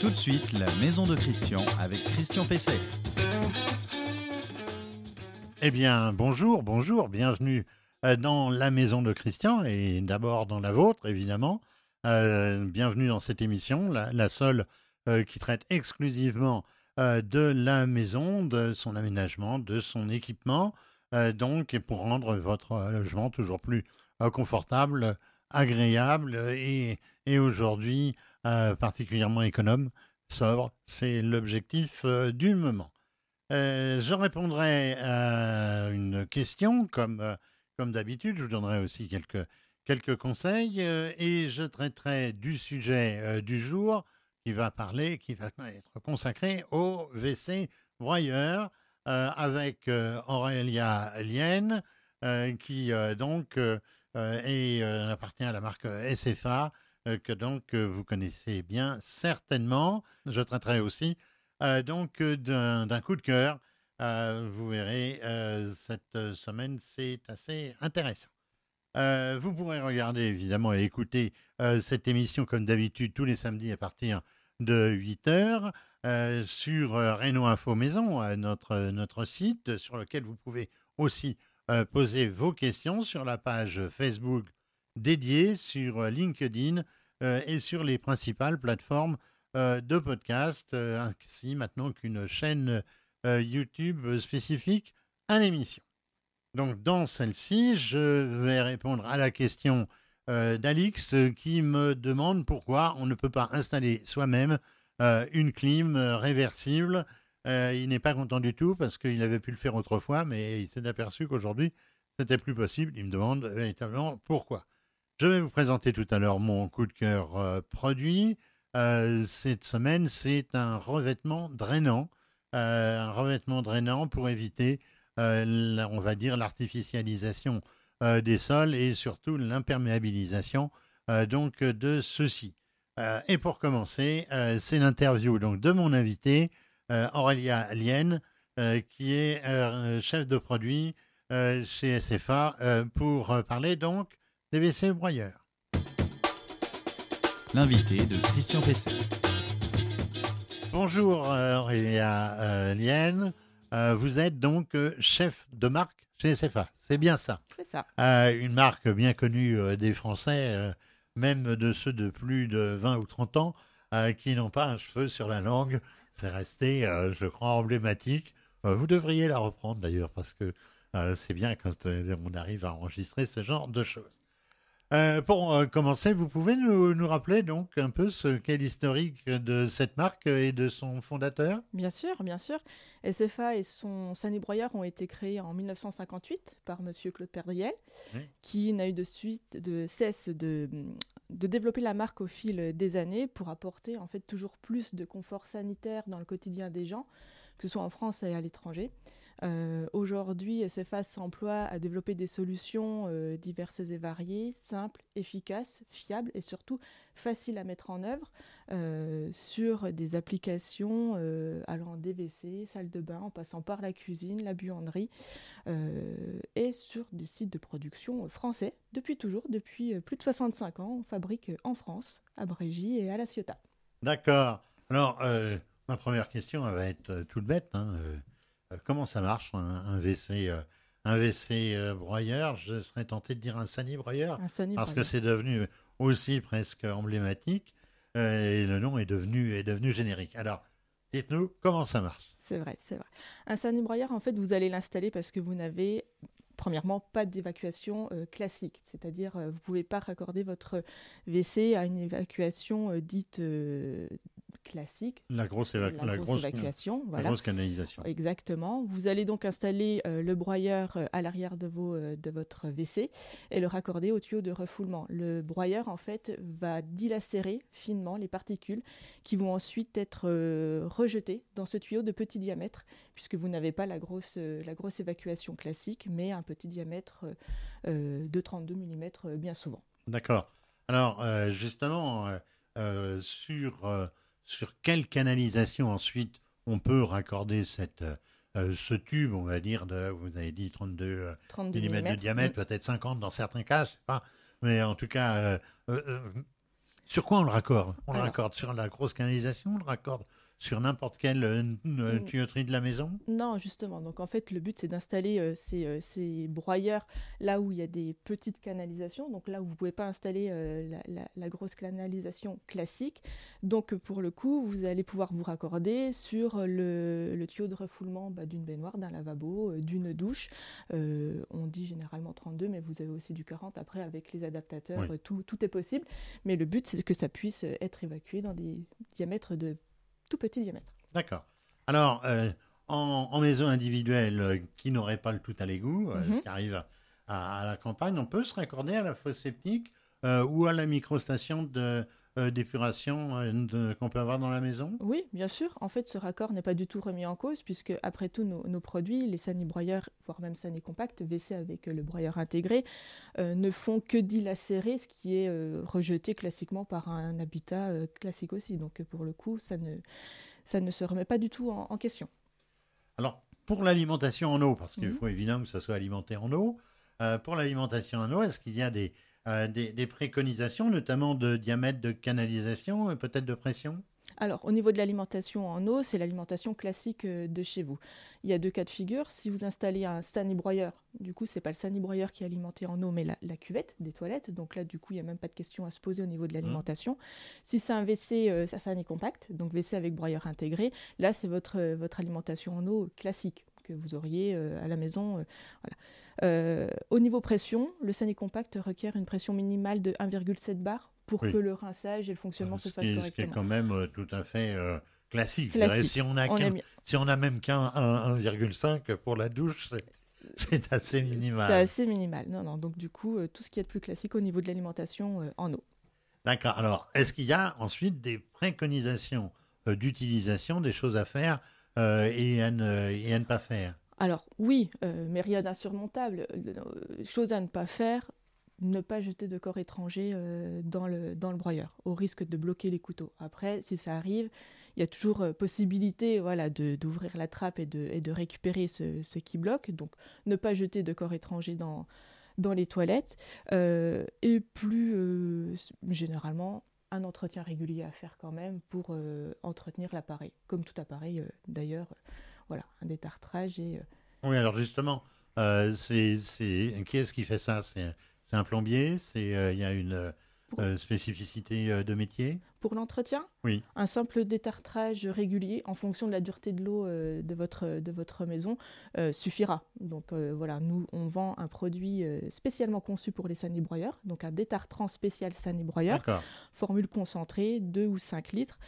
Tout de suite, la maison de Christian avec Christian Pesset. Eh bien, bonjour, bonjour, bienvenue euh, dans la maison de Christian et d'abord dans la vôtre, évidemment. Euh, bienvenue dans cette émission, la, seule euh, qui traite exclusivement de la maison, de son aménagement, de son équipement, donc pour rendre votre logement toujours plus confortable, agréable et, et aujourd'hui particulièrement économe, sobre. C'est l'objectif du moment. je répondrai à une question comme comme d'habitude, je vous donnerai aussi quelques, quelques conseils euh, et je traiterai du sujet euh, du jour qui va parler, qui va être consacré au WC broyeur euh, avec Aurélia Lienne qui donc appartient à la marque SFA que donc vous connaissez bien certainement. Je traiterai aussi donc d'un coup de cœur euh, vous verrez, euh, cette semaine, c'est assez intéressant. Euh, vous pourrez regarder évidemment et écouter cette émission comme d'habitude tous les samedis à partir de 8 heures sur Renault Info Maison, notre, notre site, sur lequel vous pouvez aussi poser vos questions sur la page Facebook dédiée, sur LinkedIn et sur les principales plateformes de podcast, ainsi maintenant qu'une chaîne euh, YouTube spécifique à l'émission. Donc dans celle-ci, je vais répondre à la question euh, d'Alix qui me demande pourquoi on ne peut pas installer soi-même euh, une clim réversible. il n'est pas content du tout parce qu'il avait pu le faire autrefois, mais il s'est aperçu qu'aujourd'hui, c'était plus possible. Il me demande véritablement pourquoi. Je vais vous présenter tout à l'heure mon coup de cœur produit. cette semaine, c'est un revêtement drainant euh, un revêtement drainant pour éviter, euh, on va dire, l'artificialisation euh, des sols et surtout l'imperméabilisation donc de ceux-ci. et pour commencer, c'est l'interview donc de mon invité Aurélia Lienne, qui est chef de produit chez SFA pour parler donc des WC broyeurs. L'invité de Christian Pesset. Bonjour euh, Aurélia euh, Lienne. Euh, vous êtes donc chef de marque chez SFA. C'est bien ça. C'est ça. une marque bien connue des Français, même de ceux de plus de 20 ou 30 ans, qui n'ont pas un cheveu sur la langue. C'est resté, je crois, emblématique. vous devriez la reprendre d'ailleurs, parce que c'est bien quand on arrive à enregistrer ce genre de choses. Euh, pour euh, commencer, vous pouvez nous, rappeler donc un peu ce qu'est l'historique de cette marque et de son fondateur? Bien sûr, bien sûr. SFA et son Sani Broyeur ont été créés en 1958 par Monsieur Claude Perdriel, qui n'a eu de suite de cesse de, de développer la marque au fil des années pour apporter en fait toujours plus de confort sanitaire dans le quotidien des gens, que ce soit en France et à l'étranger. Euh, aujourd'hui, SFA s'emploie à développer des solutions euh, diverses et variées, simples, efficaces, fiables et surtout faciles à mettre en œuvre euh, sur des applications allant des WC, salle de bain, en passant par la cuisine, la buanderie et sur des sites de production français depuis toujours, depuis plus de 65 ans. On fabrique en France, à Brégy et à La Ciotat. D'accord. Alors, ma première question va être toute bête. Hein, comment ça marche un, WC euh, un WC euh, broyeur, je serais tenté de dire un sani broyeur, parce que c'est devenu aussi presque emblématique et le nom est devenu, est devenu générique. Alors, dites-nous comment ça marche. C'est vrai, c'est vrai. Un sani broyeur, en fait, vous allez l'installer parce que vous n'avez premièrement, pas d'évacuation classique, c'est-à-dire vous ne pouvez pas raccorder votre WC à une évacuation dite classique. La grosse, la, grosse évacuation, voilà. La grosse canalisation. Exactement. Vous allez donc installer euh, le broyeur euh, à l'arrière de, vos, euh, de votre WC et le raccorder au tuyau de refoulement. Le broyeur, en fait, va dilacérer finement les particules qui vont ensuite être rejetées dans ce tuyau de petit diamètre, puisque vous n'avez pas la grosse, la grosse évacuation classique, mais un petit diamètre de 32 mm bien souvent. D'accord. Alors, justement, sur sur quelle canalisation ensuite on peut raccorder cette, euh, ce tube, on va dire, de, vous avez dit 32, 32 mm de diamètre, peut-être 50 dans certains cas, je sais pas. Mais en tout cas, euh, euh, Sur quoi on le raccorde? On le raccorde sur la grosse canalisation On le raccorde sur n'importe quelle euh, Mm. tuyauterie de la maison Non, justement. Donc en fait, le but c'est d'installer euh, ces, euh, ces broyeurs là où il y a des petites canalisations, donc là où vous ne pouvez pas installer la, la- la grosse canalisation classique. Donc pour le coup, vous allez pouvoir vous raccorder sur le, le tuyau de refoulement bah, d'une baignoire, d'un lavabo, d'une douche. On dit généralement 32, mais vous avez aussi du 40 après avec les adaptateurs. Oui. tout, tout est possible. Mais le but c'est que ça puisse être évacué dans des diamètres de tout petits diamètres. D'accord. Alors, euh, en, en maison individuelle euh, qui n'aurait pas le tout à l'égout, euh, Mhm. ce qui arrive à, à- la campagne, on peut se raccorder à la fosse septique ou à la microstation de euh, d'épuration euh, qu'on peut avoir dans la maison? Oui, bien sûr. En fait, ce raccord n'est pas du tout remis en cause puisque, après tout, nos, nos produits, les sani-broyeurs, voire même sani-compact, WC avec euh, le broyeur intégré, euh, ne font que dilacérer ce qui est rejeté classiquement par un habitat classique aussi. Donc, pour le coup, ça ne, ça ne se remet pas du tout en, en question. Alors, pour l'alimentation en eau, parce qu'il Mhm. faut évidemment que ça soit alimenté en eau, pour l'alimentation en eau, est-ce qu'il y a des, euh, des, des préconisations, notamment de diamètre de canalisation, et peut-être de pression? Alors, au niveau de l'alimentation en eau, c'est l'alimentation classique euh, de chez vous. Il y a deux cas de figure. Si vous installez un sani-broyeur, du coup, c'est pas le sani-broyeur qui est alimenté en eau, mais la, la cuvette des toilettes. Donc là, du coup, il n'y a même pas de question à se poser au niveau de l'alimentation. Si c'est un WC, euh, ça sani compact, donc WC avec broyeur intégré, là, c'est votre, euh, votre alimentation en eau classique que vous auriez euh, à la maison. euh, voilà. Euh, au niveau pression, le sani compact requiert une pression minimale de 1,7 bar pour Oui. que le rinçage et le fonctionnement se ce, fassent est- ce qui est correctement. quand même tout à fait classique. Classique. Si on a On qu'un- aime bien. Si on a même qu'un un- 1,5 pour la douche, c'est- assez minimal. C'est assez minimal. Non, non. Donc, du coup, euh, tout ce qui est de plus classique au niveau de l'alimentation euh, en eau. D'accord. Alors, est-ce qu'il y a ensuite des préconisations euh, d'utilisation, des choses à faire et, à ne, ne pas faire Alors, oui, euh, mais rien d'insurmontable. Euh, chose à ne pas faire, ne pas jeter de corps étranger euh, dans, le, dans le broyeur, au risque de bloquer les couteaux. Après, si ça arrive, il y a toujours euh, possibilité voilà, d'ouvrir la trappe et de, et de récupérer ce, ce qui bloque. Donc, ne pas jeter de corps étranger dans, dans les toilettes. Euh, et plus euh, généralement, un entretien régulier à faire quand même pour euh, entretenir l'appareil. Comme tout appareil, euh, d'ailleurs, euh, voilà, un détartrage et... Oui, alors justement, c'est, qui est-ce qui fait ça? C'est, un plombier C'est, Il y a une euh, spécificité euh, de métier Pour l'entretien Oui. Un simple détartrage régulier en fonction de la dureté de l'eau euh, de, votre, de votre maison euh, suffira. Donc voilà, nous, on vend un produit spécialement conçu pour les sanibroyeurs, donc un détartrant spécial sanibroyeur, D'accord. formule concentrée, 2 ou 5 litres,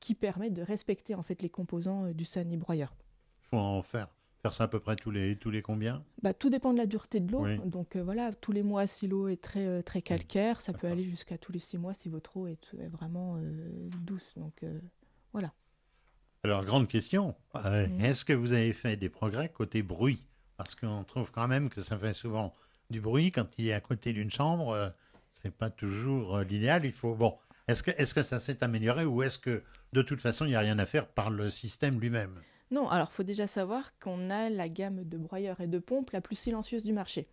qui permet de respecter en fait les composants du sanibroyeur. Il faut en faire. Faire ça à peu près tous les, tous les combien? Bah, tout dépend de la dureté de l'eau. Oui. Donc euh, voilà, tous les mois, si l'eau est très, euh, très calcaire, ça peut aller jusqu'à tous les six mois si votre eau est, est vraiment euh, douce. Donc euh, Alors, grande question. Mhm. Est-ce que vous avez fait des progrès côté bruit? Parce qu'on trouve quand même que ça fait souvent du bruit quand il est à côté d'une chambre. c'est pas toujours l'idéal. Il faut. Bon. Est-ce que, est-ce que ça s'est amélioré ou est-ce que de toute façon il n'y a rien à faire par le système lui-même? Non, alors faut déjà savoir qu'on a la gamme de broyeurs et de pompes la plus silencieuse du marché.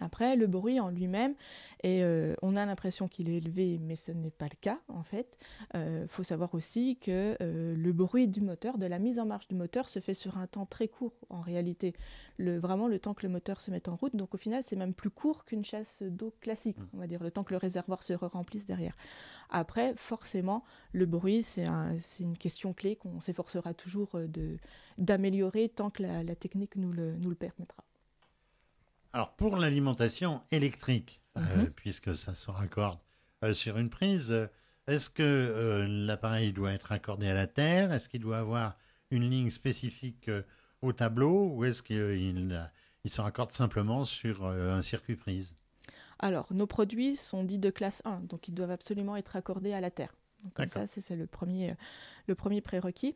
Après, le bruit en lui-même, et euh, on a l'impression qu'il est élevé, mais ce n'est pas le cas en fait. Il faut savoir aussi que euh, le bruit du moteur, de la mise en marche du moteur, se fait sur un temps très court en réalité. Le, vraiment le temps que le moteur se mette en route. Donc au final, c'est même plus court qu'une chasse d'eau classique, on va dire, le temps que le réservoir se remplisse derrière. Après, forcément, le bruit, c'est un- c'est une question clé qu'on s'efforcera toujours euh, d'améliorer tant que la, la technique nous le, nous le permettra. Alors pour l'alimentation électrique, euh, Mhm. puisque ça se raccorde euh, sur une prise, euh, est-ce que euh, l'appareil doit être accordé à la terre? Est-ce qu'il doit avoir une ligne spécifique au tableau? Ou est-ce qu'il il se raccorde simplement sur un circuit prise? Alors, nos produits sont dits de classe 1, donc ils doivent absolument être accordés à la terre. Donc, comme ça, c'est le premier, le premier prérequis.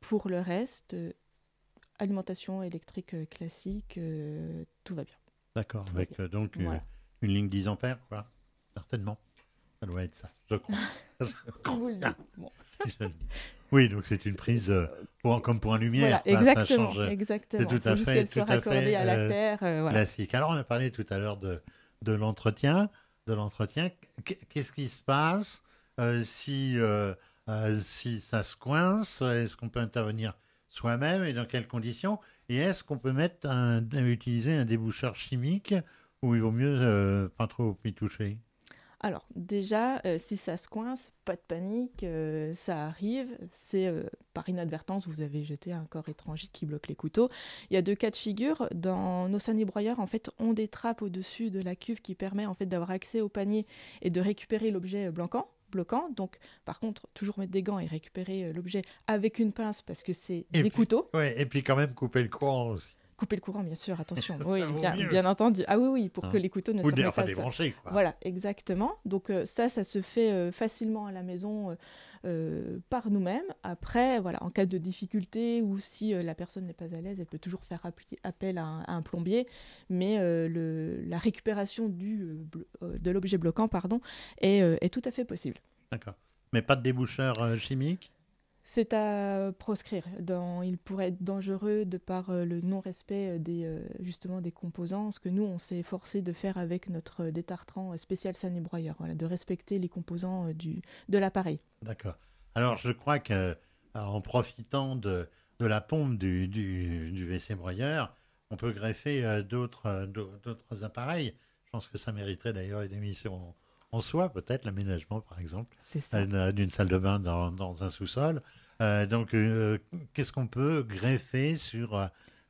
Pour le reste, alimentation électrique euh, classique, euh, tout va bien. D'accord, avec euh, donc Voilà. une ligne 10 ampères, quoi Certainement. Ça doit être ça, je crois. Je crois. Bon. Le dis. Oui, donc c'est une prise pour- comme pour un lumière. Voilà, ça exactement. change, exactement. tout Faut à fait- tout à fait, à la terre. euh, voilà. classique. Alors, on a parlé tout à l'heure de, de l'entretien. de l'entretien. Qu'est-ce qui se passe euh, si, euh, si ça se coince Est-ce qu'on peut intervenir soi-même et dans quelles conditions Et est-ce qu'on peut mettre un, utiliser un déboucheur chimique ou il vaut mieux pas trop y toucher? Alors déjà, si ça se coince, pas de panique, ça arrive, c'est par inadvertance, vous avez jeté un corps étranger qui bloque les couteaux. Il y a deux cas de figure. Dans nos sanibroyeurs, en fait, on des trappes au-dessus de la cuve qui permet en fait d'avoir accès au panier et de récupérer l'objet bloquant bloquant. Donc, par contre, toujours mettre des gants et récupérer l'objet avec une pince parce que c'est des couteaux. Ouais, et puis quand même couper le courant aussi. Couper le courant, bien sûr, attention. oui, bien, entendu. Ah oui, oui, pour que hein. les couteaux ne se pas. débrancher, quoi. Voilà, exactement. Donc euh, ça, ça se fait euh, facilement à la maison euh, par nous-mêmes. Après, voilà, en cas de difficulté ou si la personne n'est pas à l'aise, elle peut toujours faire appel à un, plombier. Mais le, la récupération de l'objet bloquant, pardon, est tout à fait possible. D'accord. Mais pas de déboucheur chimique? C'est à proscrire. Il pourrait être dangereux de par euh, le non-respect euh, des, euh, justement des composants, ce que nous, on s'est forcé de faire avec notre détartrant spécial sanibroyeur, voilà, de respecter les composants de l'appareil. D'accord. Alors, je crois qu'en profitant de, la pompe du, du, du WC broyeur, on peut greffer d'autres, d'autres appareils. Je pense que ça mériterait d'ailleurs une émission en soi, peut-être l'aménagement, par exemple, d'une salle de bain dans, un sous-sol. Euh, donc, euh, qu'est-ce qu'on peut greffer sur,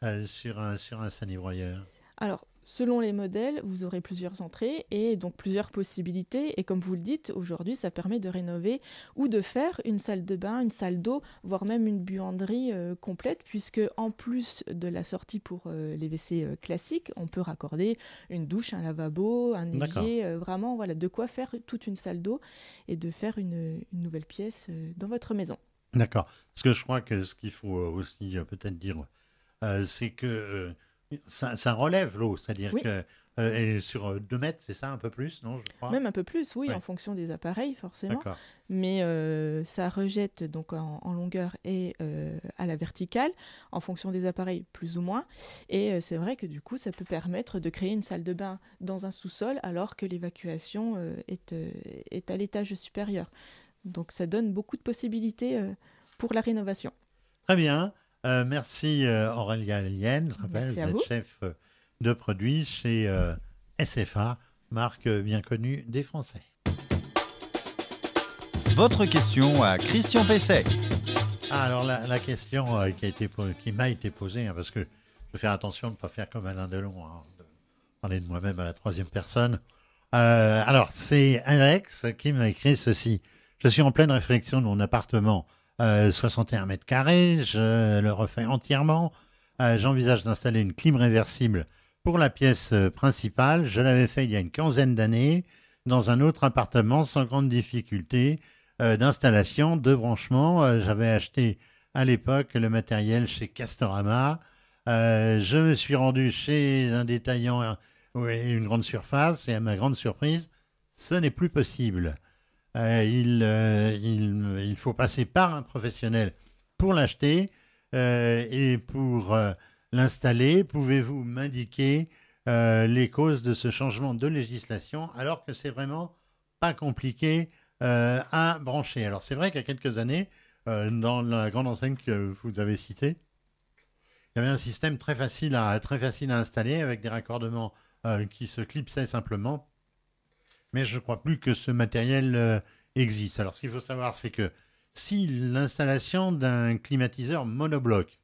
euh, sur, un, sur un sanibroyeur Alors, Selon les modèles, vous aurez plusieurs entrées et donc plusieurs possibilités. Et comme vous le dites, aujourd'hui, ça permet de rénover ou de faire une salle de bain, une salle d'eau, voire même une buanderie euh, complète, puisque en plus de la sortie pour euh, les WC euh, classiques, on peut raccorder une douche, un lavabo, un évier, vraiment, voilà, de quoi faire toute une salle d'eau et de faire une, une nouvelle pièce dans votre maison. D'accord. Parce que je crois que ce qu'il faut aussi peut-être dire, c'est que ça, relève l'eau, c'est-à-dire que euh, sur 2 mètres, c'est ça, un peu plus, non je crois? Même un peu plus, oui, en fonction des appareils, forcément. Mais euh, ça rejette donc en, longueur et euh, à la verticale, en fonction des appareils, plus ou moins. Et c'est vrai que du coup, ça peut permettre de créer une salle de bain dans un sous-sol, alors que l'évacuation est, est à l'étage supérieur. Donc ça donne beaucoup de possibilités pour la rénovation. Très bien. Euh, merci euh, Aurélia Lienne, je rappelle, vous êtes chef euh, de produit chez SFA, marque bien connue des Français. Votre question à Christian Pesset. Ah, alors la, question qui, a été, qui m'a été posée, hein, parce que je veux faire attention de ne pas faire comme Alain Delon, hein, de parler de moi-même à la troisième personne. alors, c'est Alex qui m'a écrit ceci. Je suis en pleine réflexion de mon appartement 61 euh, mètres carrés, je le refais entièrement. Euh, j'envisage d'installer une clim réversible pour la pièce euh, principale. Je l'avais fait il y a une quinzaine d'années dans un autre appartement sans grande difficulté d'installation, de branchement. J'avais acheté à l'époque le matériel chez Castorama. je me suis rendu chez un détaillant, une grande surface, et à ma grande surprise, ce n'est plus possible. Euh, euh, il, faut passer par un professionnel pour l'acheter euh, et pour l'installer. Pouvez-vous m'indiquer les causes de ce changement de législation alors que c'est vraiment pas compliqué à brancher? Alors c'est vrai qu'il y a quelques années, dans la grande enseigne que vous avez citée, il y avait un système très facile à, très facile à installer avec des raccordements qui se clipsaient simplement mais je ne crois plus que ce matériel euh, existe. Alors, ce qu'il faut savoir, c'est que si l'installation d'un climatiseur monobloc,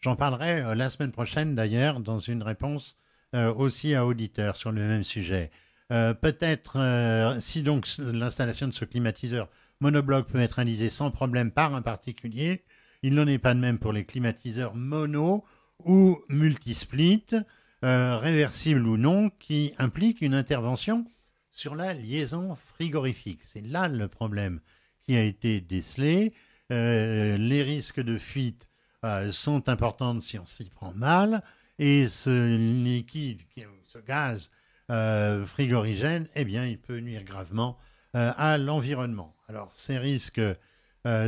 j'en parlerai euh, la semaine prochaine d'ailleurs dans une réponse euh, aussi à auditeurs sur le même sujet. Peut-être, si donc l'installation de ce climatiseur monobloc peut être réalisée sans problème par un particulier, il n'en est pas de même pour les climatiseurs mono ou multisplit, réversibles ou non, qui impliquent une intervention sur la liaison frigorifique. C'est là le problème qui a été décelé. Euh, les risques de fuite euh, sont importants si on s'y prend mal. Et ce liquide, ce gaz euh, frigorigène, eh bien, il peut nuire gravement à l'environnement. Alors, ces risques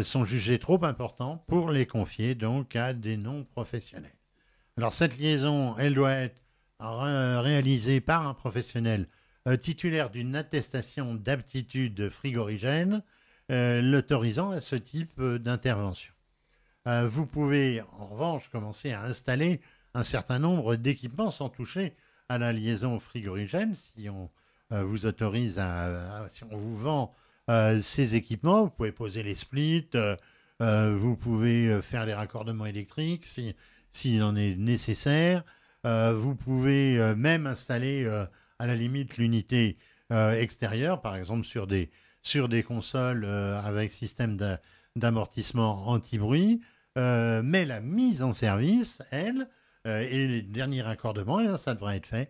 sont jugés trop importants pour les confier donc à des non-professionnels. Alors, cette liaison, elle doit être réalisée par un professionnel titulaire d'une attestation d'aptitude frigorigène l'autorisant à ce type d'intervention. vous pouvez en revanche commencer à installer un certain nombre d'équipements sans toucher à la liaison frigorigène. Si on vous autorise à, si on vous vend ces équipements, vous pouvez poser les splits, vous pouvez faire les raccordements électriques s'il en est nécessaire. vous pouvez même installer à la limite l'unité extérieure, par exemple sur des, sur des consoles avec système d'amortissement anti-bruit. mais la mise en service, elle, et les derniers raccordements, eh ça devrait être fait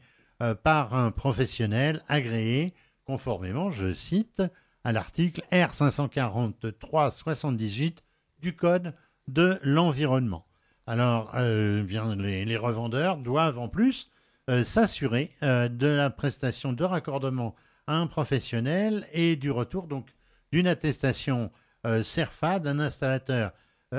par un professionnel agréé conformément, je cite, à l'article R543-78 du Code de l'environnement. Alors, euh, bien, les, revendeurs doivent en plus euh, s'assurer euh, de la prestation de raccordement à un professionnel et du retour donc d'une attestation CERFA d'un installateur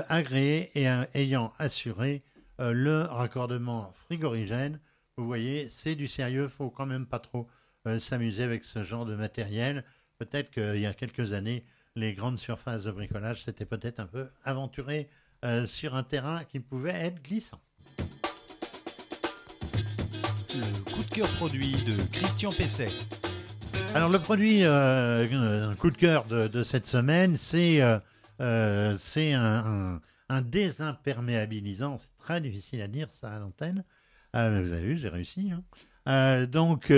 agréé et ayant assuré le raccordement frigorigène. Vous voyez, c'est du sérieux, faut quand même pas trop s'amuser avec ce genre de matériel. Peut-être qu'il y a quelques années, les grandes surfaces de bricolage s'étaient peut-être un peu aventurées euh, sur un terrain qui pouvait être glissant. Le coup de cœur produit de Christian Pesset. Alors le produit, euh, un coup de cœur de, cette semaine, c'est euh, un, un, désimperméabilisant. C'est très difficile à dire ça à l'antenne. vous avez vu, j'ai réussi. Hein. donc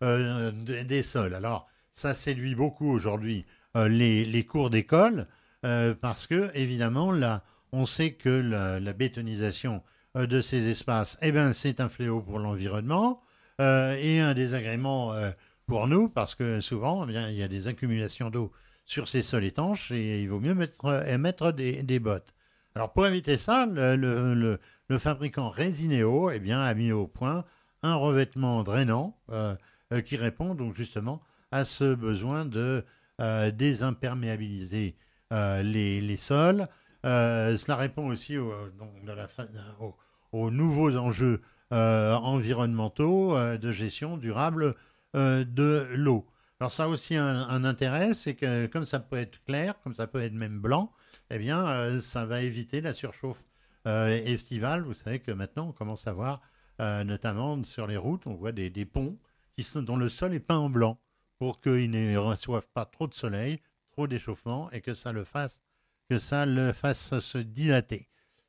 des sols. Alors ça séduit beaucoup aujourd'hui euh, les, cours d'école euh, parce que, évidemment, là, on sait que la, bétonisation euh, de ces espaces, eh ben, c'est un fléau pour l'environnement et un désagrément pour nous parce que souvent, eh bien, il y a des accumulations d'eau sur ces sols étanches et il vaut mieux mettre, mettre des, bottes. Alors pour éviter ça, le, fabricant Resineo eh bien, a mis au point un revêtement drainant qui répond donc justement à ce besoin de euh, désimperméabiliser euh, les, sols. Euh, cela répond aussi aux nouveaux enjeux environnementaux de gestion durable de l'eau. Alors ça a aussi un, intérêt, c'est que comme ça peut être clair, comme ça peut être même blanc, eh bien ça va éviter la surchauffe estivale. Vous savez que maintenant on commence à voir, notamment sur les routes, on voit des, ponts qui sont, dont le sol est peint en blanc pour qu'ils ne reçoivent pas trop de soleil, trop d'échauffement et que ça le fasse, que ça le fasse se dilater.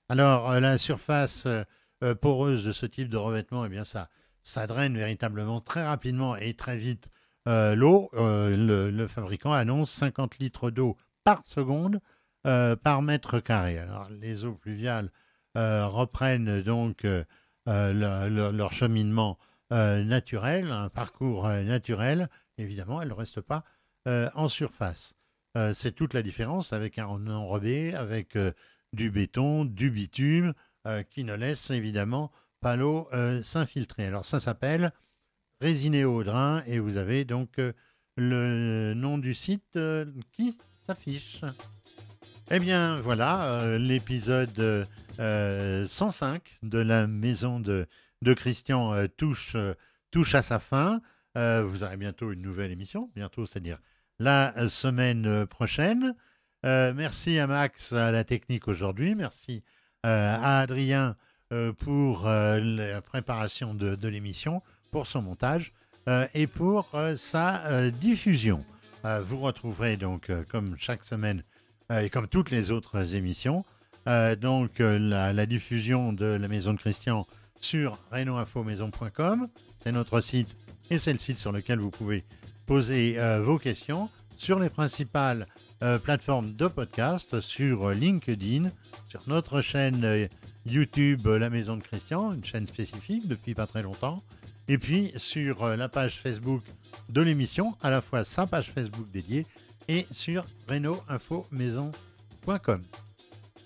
Alors euh, la surface euh, euh, poreuse de ce type de revêtement, eh bien ça, ça draine véritablement très rapidement et très vite l'eau. Le, fabricant annonce 50 litres d'eau par seconde par mètre carré. Alors les eaux pluviales reprennent donc leur cheminement naturel, un parcours naturel évidemment, elle ne reste pas en surface. C'est toute la différence avec un enrobé, avec du béton, du bitume, qui ne laisse évidemment pas l'eau s'infiltrer. Alors ça s'appelle Résinéo Drain et vous avez donc le nom du site qui s'affiche. Eh bien voilà, l'épisode 105 de la maison de, Christian touche, touche à sa fin. Euh, vous aurez bientôt une nouvelle émission, bientôt, c'est-à-dire la euh, semaine euh, merci à Max à la technique aujourd'hui. Merci à Adrien pour la préparation de, l'émission, pour son montage et pour sa diffusion. vous retrouverez donc, comme chaque semaine et comme toutes les autres émissions, donc la, diffusion de la Maison de Christian sur renoinfomaison.com. C'est notre site et c'est le site sur lequel vous pouvez poser euh, vos questions sur les principales euh, plateformes de podcast, sur LinkedIn, sur notre chaîne euh, YouTube La Maison de Christian, une chaîne spécifique depuis pas très longtemps, et puis sur la page Facebook de l'émission, à la fois sa page Facebook dédiée et sur reno-info-maison.com.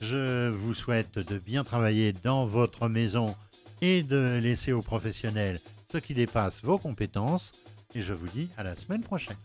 Je vous souhaite de bien travailler dans votre maison et de laisser aux professionnels ce qui dépasse vos compétences. Et je vous dis à la semaine prochaine.